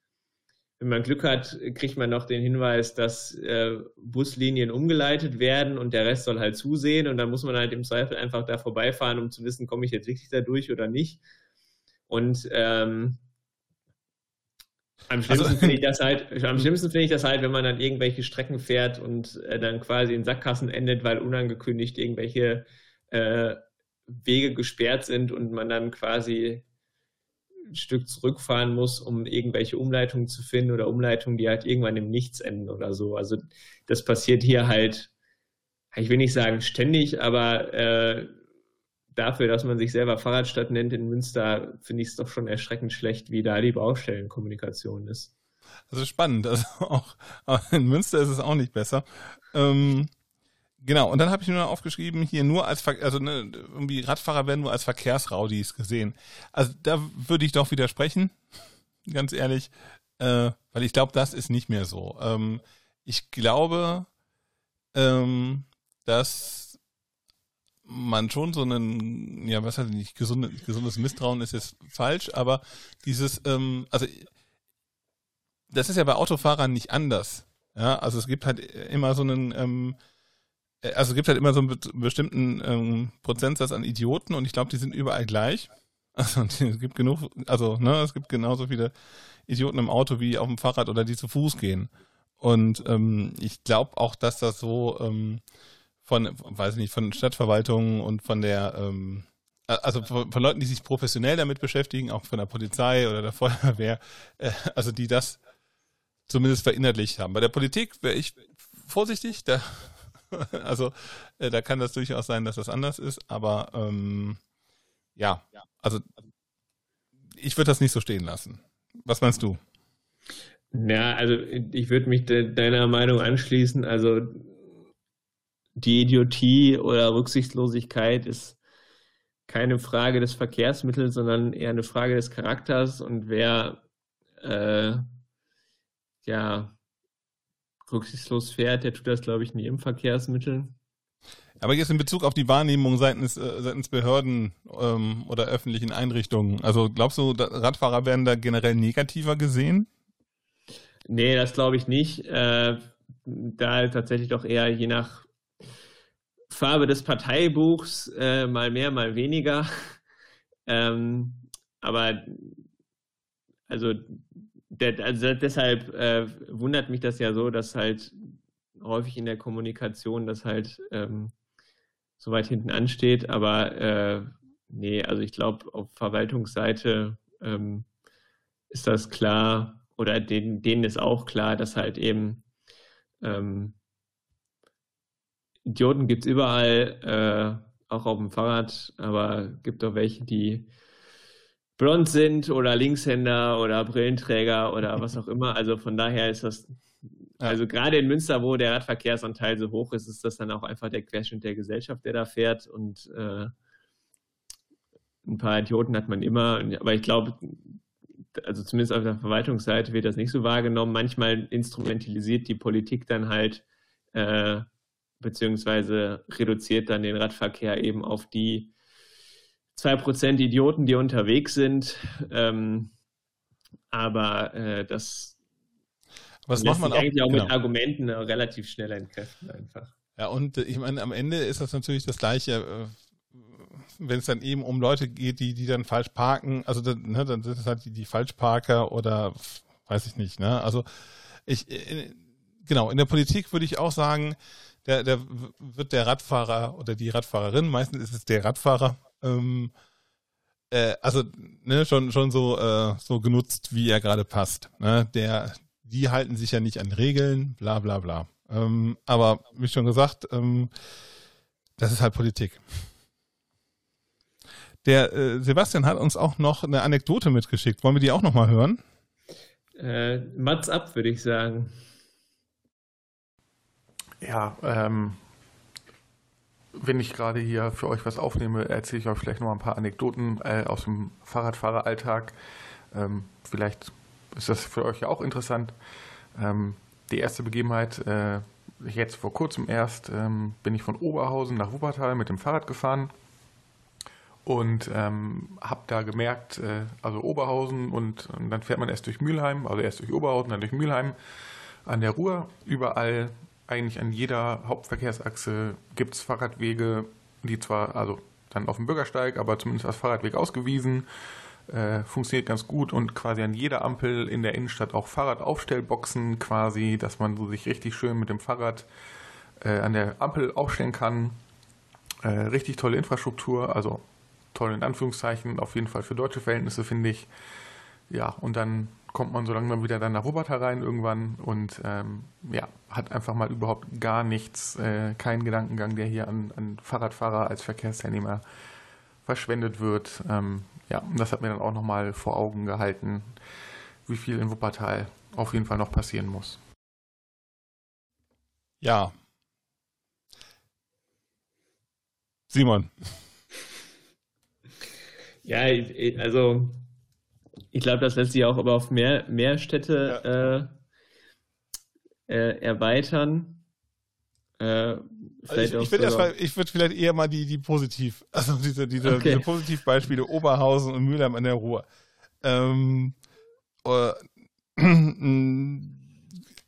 Wenn man Glück hat, kriegt man noch den Hinweis, dass äh, Buslinien umgeleitet werden und der Rest soll halt zusehen. Und dann muss man halt im Zweifel einfach da vorbeifahren, um zu wissen, komme ich jetzt wirklich da durch oder nicht. Und ähm, Am schlimmsten also, finde ich das halt, am schlimmsten finde ich das halt, wenn man dann irgendwelche Strecken fährt und äh, dann quasi in Sackgassen endet, weil unangekündigt irgendwelche äh, Wege gesperrt sind und man dann quasi ein Stück zurückfahren muss, um irgendwelche Umleitungen zu finden oder Umleitungen, die halt irgendwann im Nichts enden oder so. Also das passiert hier halt, ich will nicht sagen ständig, aber äh, dafür, dass man sich selber Fahrradstadt nennt in Münster, finde ich es doch schon erschreckend schlecht, wie da die Baustellenkommunikation ist. Also spannend. Also auch, in Münster ist es auch nicht besser. Ähm, genau, und dann habe ich nur aufgeschrieben, hier nur als, also ne, irgendwie Radfahrer werden nur als Verkehrsraudis gesehen. Also da würde ich doch widersprechen, [LAUGHS] ganz ehrlich, äh, weil ich glaube, das ist nicht mehr so. Ähm, ich glaube, ähm, dass man schon so einen, ja, was heißt nicht, gesunde, gesundes Misstrauen ist jetzt falsch, aber dieses, ähm, also das ist ja bei Autofahrern nicht anders. Ja, also es gibt halt immer so einen, ähm, also es gibt halt immer so einen bestimmten ähm, Prozentsatz an Idioten und ich glaube, die sind überall gleich. [LAUGHS] Also es gibt genug, also ne, es gibt genauso viele Idioten im Auto wie auf dem Fahrrad oder die zu Fuß gehen. Und ähm, ich glaube auch, dass das so ähm, von, weiß ich nicht, von Stadtverwaltungen und von der, ähm, also von, von, Leuten, die sich professionell damit beschäftigen, auch von der Polizei oder der [LAUGHS] Feuerwehr, äh, also die das zumindest verinnerlicht haben. Bei der Politik wäre ich vorsichtig, da, [LAUGHS] also äh, da kann das durchaus sein, dass das anders ist, aber ähm, ja, also ich würde das nicht so stehen lassen. Was meinst du? Ja, also ich würde mich de deiner Meinung anschließen. Also die Idiotie oder Rücksichtslosigkeit ist keine Frage des Verkehrsmittels, sondern eher eine Frage des Charakters und wer äh, ja rücksichtslos fährt, der tut das, glaube ich, nie im Verkehrsmittel. Aber jetzt in Bezug auf die Wahrnehmung seitens, äh, seitens Behörden ähm, oder öffentlichen Einrichtungen, also glaubst du, Radfahrer werden da generell negativer gesehen? Nee, das glaube ich nicht. Äh, da tatsächlich doch eher je nach Farbe des Parteibuchs, äh, mal mehr, mal weniger. [LAUGHS] ähm, aber also, der, also deshalb äh, wundert mich das ja so, dass halt häufig in der Kommunikation das halt ähm, so weit hinten ansteht. Aber äh, nee, also ich glaube, auf Verwaltungsseite ähm, ist das klar oder denen, denen ist auch klar, dass halt eben ähm, Idioten gibt es überall, äh, auch auf dem Fahrrad, aber gibt auch welche, die blond sind oder Linkshänder oder Brillenträger oder was auch immer. Also von daher ist das, also gerade in Münster, wo der Radverkehrsanteil so hoch ist, ist das dann auch einfach der Querschnitt der Gesellschaft, der da fährt und äh, ein paar Idioten hat man immer, aber ich glaube, also zumindest auf der Verwaltungsseite wird das nicht so wahrgenommen. Manchmal instrumentalisiert die Politik dann halt äh, beziehungsweise reduziert dann den Radverkehr eben auf die 2% Idioten, die unterwegs sind. Ähm, aber äh, das Was macht man auch, eigentlich auch genau. mit Argumenten relativ schnell entkräften einfach. Ja, und äh, ich meine, am Ende ist das natürlich das Gleiche, äh, wenn es dann eben um Leute geht, die, die dann falsch parken, also dann, ne, dann sind es halt die, die Falschparker oder weiß ich nicht, ne? Also ich, äh, genau, in der Politik würde ich auch sagen, der, der wird der Radfahrer oder die Radfahrerin, meistens ist es der Radfahrer, ähm, äh, also ne, schon schon so äh, so genutzt, wie er gerade passt. Ne? Der, die halten sich ja nicht an Regeln, bla bla bla. Ähm, aber wie schon gesagt, ähm, das ist halt Politik. Der äh, Sebastian hat uns auch noch eine Anekdote mitgeschickt. Wollen wir die auch noch mal hören? Äh, Mats ab, würde ich sagen. Ja, ähm, wenn ich gerade hier für euch was aufnehme, erzähle ich euch vielleicht noch ein paar Anekdoten äh, aus dem Fahrradfahreralltag. Ähm, vielleicht ist das für euch ja auch interessant. Ähm, die erste Begebenheit, äh, jetzt vor kurzem erst, ähm, bin ich von Oberhausen nach Wuppertal mit dem Fahrrad gefahren und ähm, habe da gemerkt, äh, also Oberhausen und, und, dann fährt man erst durch Mülheim, also erst durch Oberhausen, dann durch Mülheim an der Ruhr, überall eigentlich an jeder Hauptverkehrsachse gibt es Fahrradwege, die zwar, also dann auf dem Bürgersteig, aber zumindest als Fahrradweg ausgewiesen, äh, funktioniert ganz gut und quasi an jeder Ampel in der Innenstadt auch Fahrradaufstellboxen quasi, dass man so sich richtig schön mit dem Fahrrad äh, an der Ampel aufstellen kann. Äh, richtig tolle Infrastruktur, also toll in Anführungszeichen, auf jeden Fall für deutsche Verhältnisse finde ich. Ja, und dann kommt man so langsam wieder dann nach Wuppertal rein irgendwann und ähm, ja, hat einfach mal überhaupt gar nichts, äh, keinen Gedankengang, der hier an, an Fahrradfahrer als Verkehrsteilnehmer verschwendet wird. Ähm, ja, und das hat mir dann auch nochmal vor Augen gehalten, wie viel in Wuppertal auf jeden Fall noch passieren muss. Ja. Simon. Ja, also ich glaube, das lässt sich auch aber auf mehr, mehr Städte ja. äh, äh, erweitern. Äh, also ich, ich würde ich würde vielleicht eher mal die, die positiv, [LAUGHS] also diese, diese, okay. diese Positivbeispiele Oberhausen und Mülheim an der Ruhr. Ähm, äh, [CLEARS THROAT]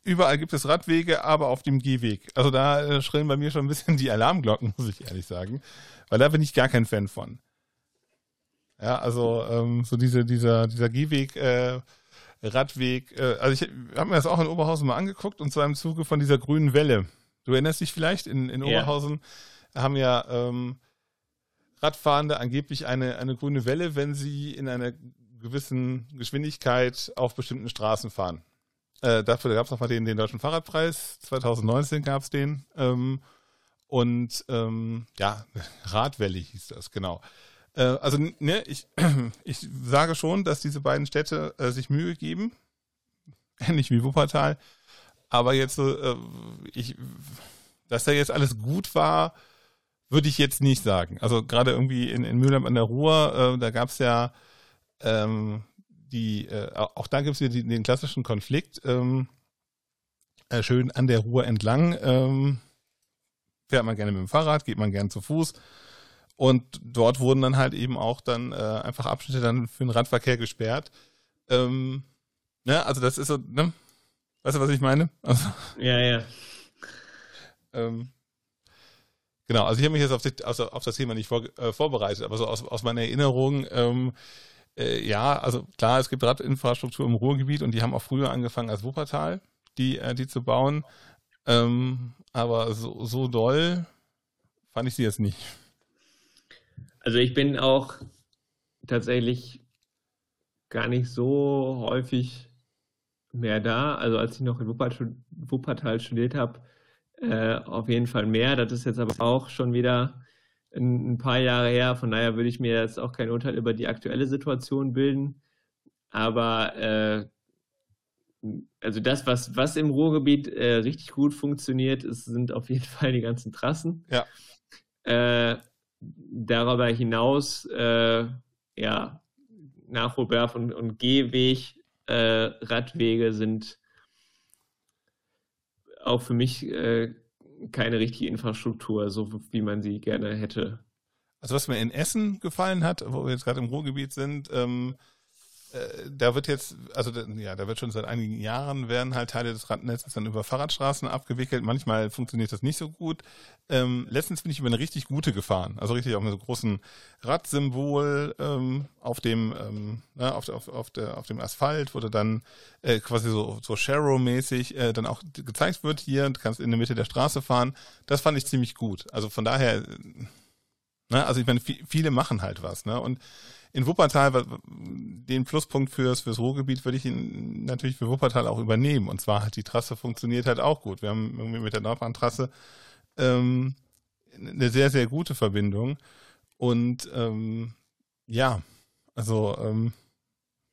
überall gibt es Radwege, aber auf dem Gehweg. Also da äh, schrillen bei mir schon ein bisschen die Alarmglocken, [LAUGHS] muss ich ehrlich sagen. Weil da bin ich gar kein Fan von. Ja, also ähm, so diese, dieser, dieser Gehweg, äh, Radweg, äh, also ich habe mir das auch in Oberhausen mal angeguckt und zwar im Zuge von dieser grünen Welle. Du erinnerst dich vielleicht, in, in Oberhausen ja. haben ja ähm, Radfahrende angeblich eine, eine grüne Welle, wenn sie in einer gewissen Geschwindigkeit auf bestimmten Straßen fahren. Äh, dafür gab es nochmal den, den Deutschen Fahrradpreis, 2019 gab es den. Ähm, und ähm, ja, [LAUGHS] Radwelle hieß das, genau. Äh, also, ne, ich, [CLEARS THROAT] ich sage schon, dass diese beiden Städte äh, sich Mühe geben, [LAUGHS] ähnlich wie Wuppertal. Aber jetzt äh, ich, dass da jetzt alles gut war, würde ich jetzt nicht sagen. Also gerade irgendwie in, in Mülheim an der Ruhr, äh, da gab es ja ähm, die, äh, auch da gibt es den klassischen Konflikt, ähm, äh, schön an der Ruhr entlang. Ähm, fährt man gerne mit dem Fahrrad, geht man gerne zu Fuß. Und dort wurden dann halt eben auch dann äh, einfach Abschnitte dann für den Radverkehr gesperrt. Ähm, ne, also das ist so, ne? Weißt du, was ich meine? Also, ja, ja. Ähm, genau, also ich habe mich jetzt auf, die, also auf, das Thema nicht vor, äh, vorbereitet, aber so aus, aus meiner Erinnerung, ähm, äh, ja, also klar, es gibt Radinfrastruktur im Ruhrgebiet und die haben auch früher angefangen als Wuppertal, die, äh, die zu bauen. Ähm, aber so, so doll fand ich sie jetzt nicht. Also ich bin auch tatsächlich gar nicht so häufig mehr da. Also als ich noch in Wuppertal, studiert habe, äh, auf jeden Fall mehr. Das ist jetzt aber auch schon wieder ein, ein, paar Jahre her. Von daher würde ich mir jetzt auch kein Urteil über die aktuelle Situation bilden. Aber äh, also das, was, was im Ruhrgebiet äh, richtig gut funktioniert, ist, sind auf jeden [LAUGHS] Fall die ganzen Trassen. Ja. Darüber hinaus, äh, ja, Nachholbedarf und, und Gehweg, äh, Radwege sind auch für mich äh, keine richtige Infrastruktur, so wie man sie gerne hätte. Also was mir in Essen gefallen hat, wo wir jetzt gerade im Ruhrgebiet sind, ähm, äh, da wird jetzt, also ja, da wird schon seit einigen Jahren werden halt Teile des Radnetzes dann über Fahrradstraßen abgewickelt. Manchmal funktioniert das nicht so gut. Ähm, letztens bin ich über eine richtig gute gefahren, also richtig auf einem so großen Radsymbol ähm, auf dem ähm, ne, auf, auf, auf, der, auf dem Asphalt, wo du dann äh, quasi so, so Sharrow-mäßig äh, dann auch gezeigt wird, hier, du kannst in der Mitte der Straße fahren. Das fand ich ziemlich gut. Also von daher, ne, also ich meine, viele machen halt was, ne? Und in Wuppertal, den Pluspunkt fürs, fürs Ruhrgebiet würde ich natürlich für Wuppertal auch übernehmen. Und zwar hat die Trasse funktioniert halt auch gut. Wir haben irgendwie mit der Nordbahntrasse ähm, eine sehr, sehr gute Verbindung. Und ähm, ja, also ähm,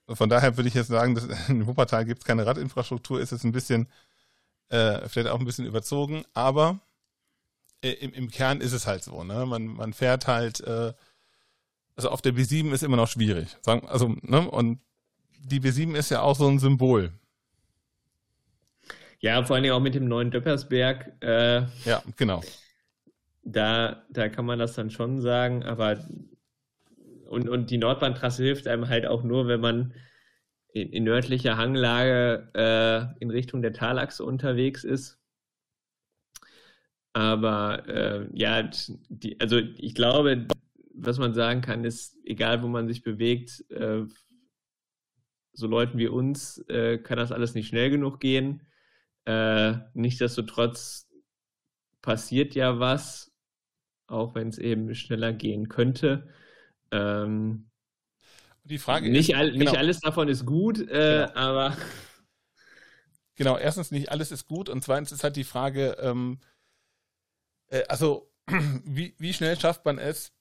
von daher würde ich jetzt sagen, dass [LAUGHS] in Wuppertal gibt es keine Radinfrastruktur, ist es ein bisschen, äh, vielleicht auch ein bisschen überzogen, aber äh, im, im Kern ist es halt so. Ne? Man, man fährt halt äh, also auf der B7 ist immer noch schwierig. Also, ne, und die B7 ist ja auch so ein Symbol. Ja, vor allen Dingen auch mit dem neuen Döppersberg. Äh, ja, genau. Da, da kann man das dann schon sagen, aber und, und die Nordbahntrasse hilft einem halt auch nur, wenn man in, in nördlicher Hanglage äh, in Richtung der Talachse unterwegs ist. Aber äh, ja, die, also ich glaube, was man sagen kann, ist, egal wo man sich bewegt, äh, so Leuten wie uns äh, kann das alles nicht schnell genug gehen. Äh, nichtsdestotrotz passiert ja was, auch wenn es eben schneller gehen könnte. Ähm, die Frage nicht, ist, all, genau. nicht alles davon ist gut, äh, genau. aber. [LAUGHS] Genau, erstens nicht alles ist gut und zweitens ist halt die Frage, ähm, äh, also [CLEARS THROAT] wie, wie schnell schafft man es,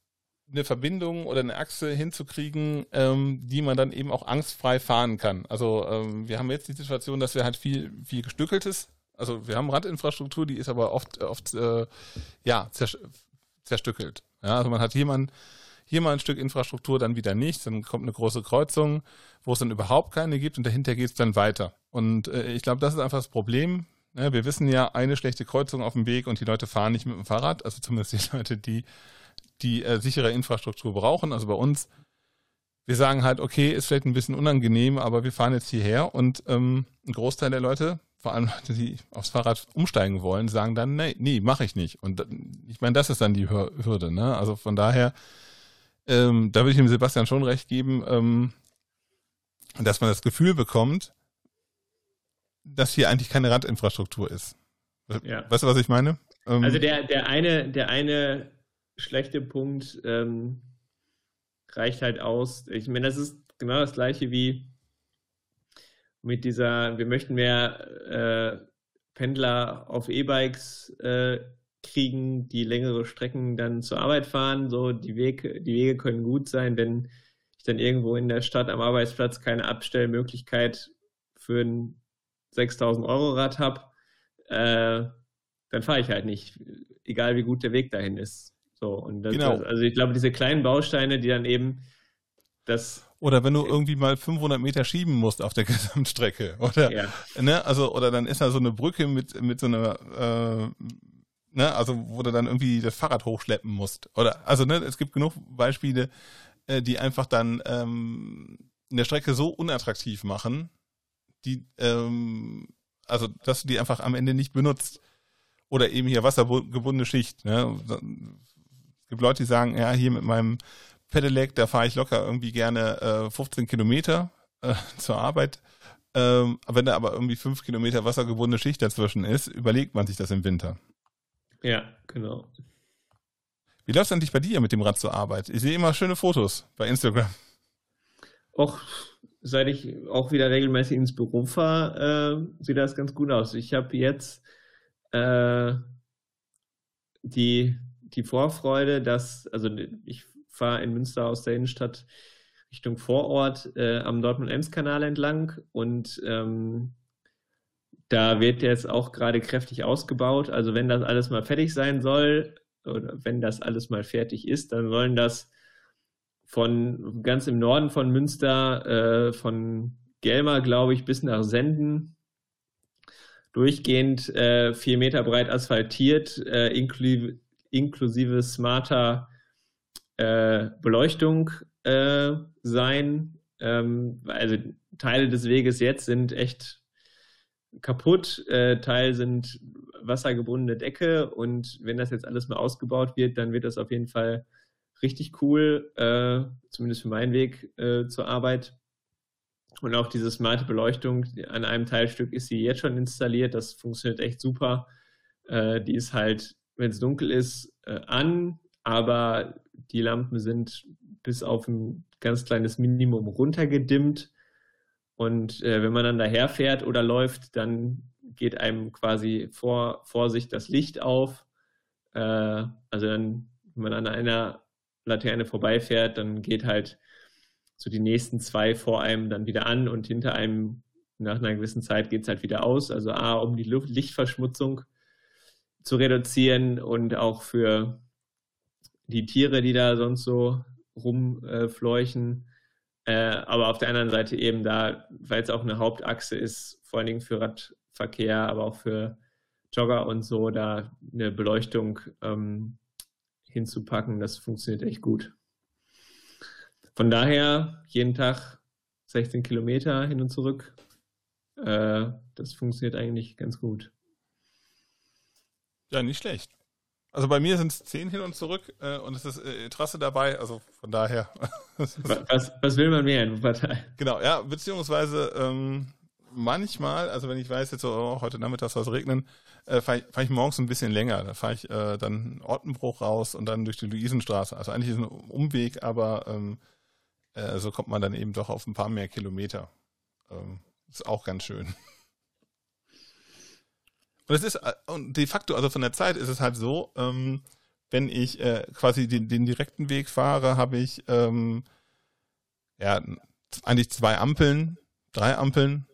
eine Verbindung oder eine Achse hinzukriegen, ähm, die man dann eben auch angstfrei fahren kann. Also ähm, wir haben jetzt die Situation, dass wir halt viel, viel gestückeltes, also wir haben Radinfrastruktur, die ist aber oft, oft äh, ja, zerstückelt. Ja, also man hat jemanden, hier mal ein Stück Infrastruktur, dann wieder nichts, dann kommt eine große Kreuzung, wo es dann überhaupt keine gibt und dahinter geht es dann weiter. Und äh, ich glaube, das ist einfach das Problem. Ja, wir wissen ja, eine schlechte Kreuzung auf dem Weg und die Leute fahren nicht mit dem Fahrrad, also zumindest die Leute, die die äh, sichere Infrastruktur brauchen. Also bei uns, wir sagen halt, okay, ist vielleicht ein bisschen unangenehm, aber wir fahren jetzt hierher und ähm, ein Großteil der Leute, vor allem Leute, die aufs Fahrrad umsteigen wollen, sagen dann, nee, nee, mache ich nicht. Und ich meine, das ist dann die Hürde. Ne? Also von daher ähm, da würde ich dem Sebastian schon recht geben, ähm, dass man das Gefühl bekommt, dass hier eigentlich keine Randinfrastruktur ist. Ja. Weißt du, was ich meine? Ähm, also der, der, eine, der eine schlechte Punkt ähm, reicht halt aus. Ich meine, das ist genau das gleiche wie mit dieser, wir möchten mehr äh, Pendler auf E-Bikes äh, kriegen, die längere Strecken dann zur Arbeit fahren. So, die Wege, die Wege können gut sein, wenn ich dann irgendwo in der Stadt am Arbeitsplatz keine Abstellmöglichkeit für ein 6000 Euro Rad habe, äh, dann fahre ich halt nicht, egal wie gut der Weg dahin ist. So, und das, genau. also ich glaube, diese kleinen Bausteine, die dann eben das oder wenn du irgendwie mal 500 Meter schieben musst auf der [LAUGHS] Gesamtstrecke, oder? Ja. Ne, also, oder dann ist da so eine Brücke mit, mit so einer, äh, ne, also wo du dann irgendwie das Fahrrad hochschleppen musst. Oder, also, ne, es gibt genug Beispiele, äh, die einfach dann ähm, eine Strecke so unattraktiv machen, die, ähm, also, dass du die einfach am Ende nicht benutzt. Oder eben hier wassergebundene Schicht. Ne? Es gibt Leute, die sagen, ja, hier mit meinem Pedelec, da fahre ich locker irgendwie gerne äh, 15 Kilometer äh, [LAUGHS] zur Arbeit. Ähm, wenn da aber irgendwie 5 Kilometer wassergebundene Schicht dazwischen ist, überlegt man sich das im Winter. Ja, genau. Wie läuft es eigentlich bei dir mit dem Rad zur Arbeit? Ich sehe immer schöne Fotos bei Instagram. Och, seit ich auch wieder regelmäßig ins Büro fahre, äh, sieht das ganz gut aus. Ich habe jetzt äh, die, die Vorfreude, dass, also ich fahre in Münster aus der Innenstadt Richtung Vorort äh, am Dortmund-Ems-Kanal entlang und ähm, da wird jetzt auch gerade kräftig ausgebaut. Also wenn das alles mal fertig sein soll oder wenn das alles mal fertig ist, dann sollen das von ganz im Norden von Münster, äh, von Gelmer, glaube ich, bis nach Senden durchgehend äh, vier Meter breit asphaltiert, äh, inklusive, inklusive smarter äh, Beleuchtung äh, sein. Ähm, also Teile des Weges jetzt sind echt kaputt, äh, Teil sind wassergebundene Decke und wenn das jetzt alles mal ausgebaut wird, dann wird das auf jeden Fall richtig cool, äh, zumindest für meinen Weg äh, zur Arbeit. Und auch diese smarte Beleuchtung, an einem Teilstück ist sie jetzt schon installiert, das funktioniert echt super. Äh, die ist halt, wenn es dunkel ist, äh, an, aber die Lampen sind bis auf ein ganz kleines Minimum runtergedimmt und äh, wenn man dann daherfährt oder läuft, dann geht einem quasi vor, vor sich das Licht auf. Äh, also dann, wenn man an einer Laterne vorbeifährt, dann geht halt so die nächsten zwei vor einem dann wieder an und hinter einem nach einer gewissen Zeit geht es halt wieder aus. Also A, um die Luft Lichtverschmutzung zu reduzieren und auch für die Tiere, die da sonst so rumfleuchen, äh, aber auf der anderen Seite eben da, weil es auch eine Hauptachse ist, vor allen Dingen für Radverkehr, aber auch für Jogger und so, da eine Beleuchtung ähm, hinzupacken, das funktioniert echt gut. Von daher jeden Tag 16 Kilometer hin und zurück. Äh, das funktioniert eigentlich ganz gut. Ja, nicht schlecht. Also bei mir sind es zehn hin und zurück äh, und es ist äh, Trasse dabei, also von daher. was, was will man mehr in Wuppertal? Genau, ja, beziehungsweise ähm, manchmal, also wenn ich weiß, jetzt so, oh, heute Nachmittag soll es regnen, äh, fahre ich, fahr ich morgens ein bisschen länger. Da fahre ich äh, dann Ortenbruch raus und dann durch die Luisenstraße. Also eigentlich ist es ein Umweg, aber ähm, äh, so kommt man dann eben doch auf ein paar mehr Kilometer. Ähm, ist auch ganz schön. Und es ist, äh, und de facto, also von der Zeit ist es halt so, ähm, wenn ich äh, quasi den, den direkten Weg fahre, habe ich ähm, ja eigentlich zwei Ampeln, drei Ampeln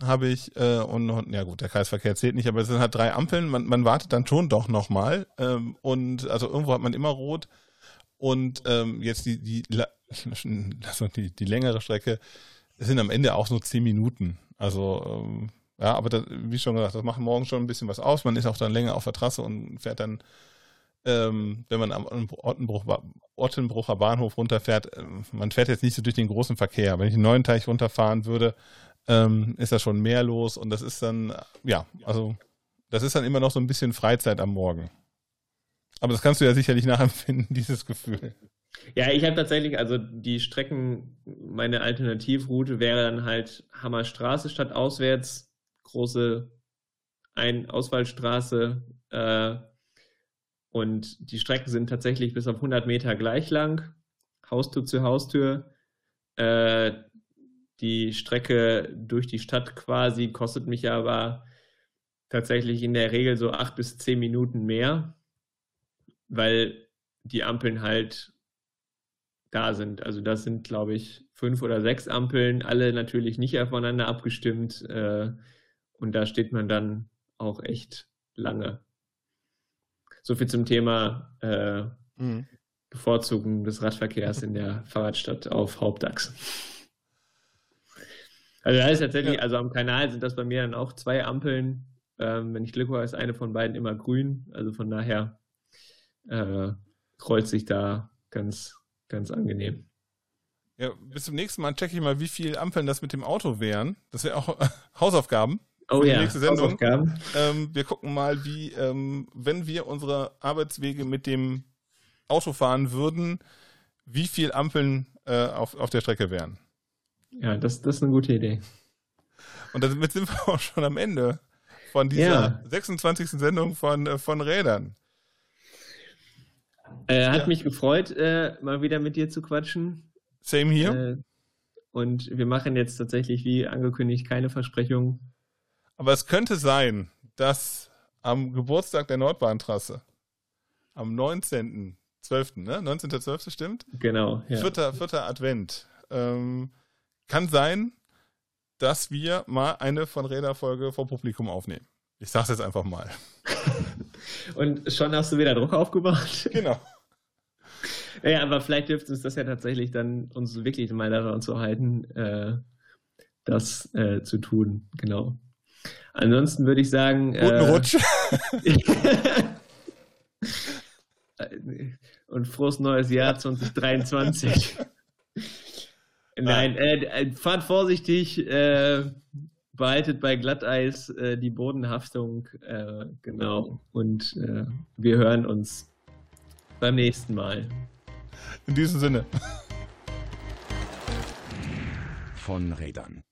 habe ich äh, und, und ja gut, der Kreisverkehr zählt nicht, aber es sind halt drei Ampeln. Man, man wartet dann schon doch nochmal ähm, und also irgendwo hat man immer rot und ähm, jetzt die die, [LAUGHS] also die die längere Strecke sind am Ende auch nur zehn Minuten. Also ähm, ja, aber das, wie schon gesagt, das macht morgen schon ein bisschen was aus. Man ist auch dann länger auf der Trasse und fährt dann, ähm, wenn man am Ortenbruch, Ortenbrucher Bahnhof runterfährt, äh, man fährt jetzt nicht so durch den großen Verkehr. Wenn ich den neuen Teich runterfahren würde, ähm, ist da schon mehr los und das ist dann, ja, also das ist dann immer noch so ein bisschen Freizeit am Morgen. Aber das kannst du ja sicherlich [LAUGHS] nachempfinden, dieses Gefühl. Ja, ich habe tatsächlich, also die Strecken, meine Alternativroute wäre dann halt Hammerstraße statt auswärts große Ein Auswahlstraße äh, und die Strecken sind tatsächlich bis auf 100 Meter gleich lang, Haustür zu Haustür. Äh, die Strecke durch die Stadt quasi kostet mich aber tatsächlich in der Regel so acht bis zehn Minuten mehr, weil die Ampeln halt da sind. Also das sind, glaube ich, fünf oder sechs Ampeln, alle natürlich nicht aufeinander abgestimmt. Äh, und da steht man dann auch echt lange. So viel zum Thema äh, mhm. Bevorzugen des Radverkehrs in der Fahrradstadt auf Hauptachse. Also da ist tatsächlich, ja. also am Kanal sind das bei mir dann auch zwei Ampeln. Ähm, wenn ich Glück habe, ist eine von beiden immer grün. Also von daher äh, kreuzt sich da ganz, ganz angenehm. Ja, bis zum nächsten Mal checke ich mal, wie viele Ampeln das mit dem Auto wären. Das wäre auch [LAUGHS] Hausaufgaben. Oh ja, nächste Sendung. Ähm, wir gucken mal, wie, ähm, wenn wir unsere Arbeitswege mit dem Auto fahren würden, wie viel Ampeln äh, auf, auf der Strecke wären. Ja, das, das ist eine gute Idee. Und damit sind [LAUGHS] wir auch schon am Ende von dieser ja. 26. Sendung von, äh, von Rädern. Äh, hat ja. mich gefreut, äh, mal wieder mit dir zu quatschen. Same hier. Äh, und wir machen jetzt tatsächlich, wie angekündigt, keine Versprechungen. Aber es könnte sein, dass am Geburtstag der Nordbahntrasse, am 19.12., ne? 19.12. stimmt? Genau, ja. Vierter, vierter Advent. Ähm, kann sein, dass wir mal eine von Räderfolge vor Publikum aufnehmen. Ich sag's jetzt einfach mal. [LAUGHS] Und schon hast du wieder Druck aufgebaut? [LAUGHS] Genau. Ja, aber vielleicht dürfte es das ja tatsächlich dann uns wirklich mal daran zu halten, äh, das äh, zu tun. Genau. Ansonsten würde ich sagen. Guten äh, Rutsch. [LAUGHS] und frohes neues Jahr 2023. [LAUGHS] Nein, äh, äh, fahrt vorsichtig, äh, behaltet bei Glatteis äh, die Bodenhaftung, äh, genau. Und äh, wir hören uns beim nächsten Mal. In diesem Sinne. Von Rädern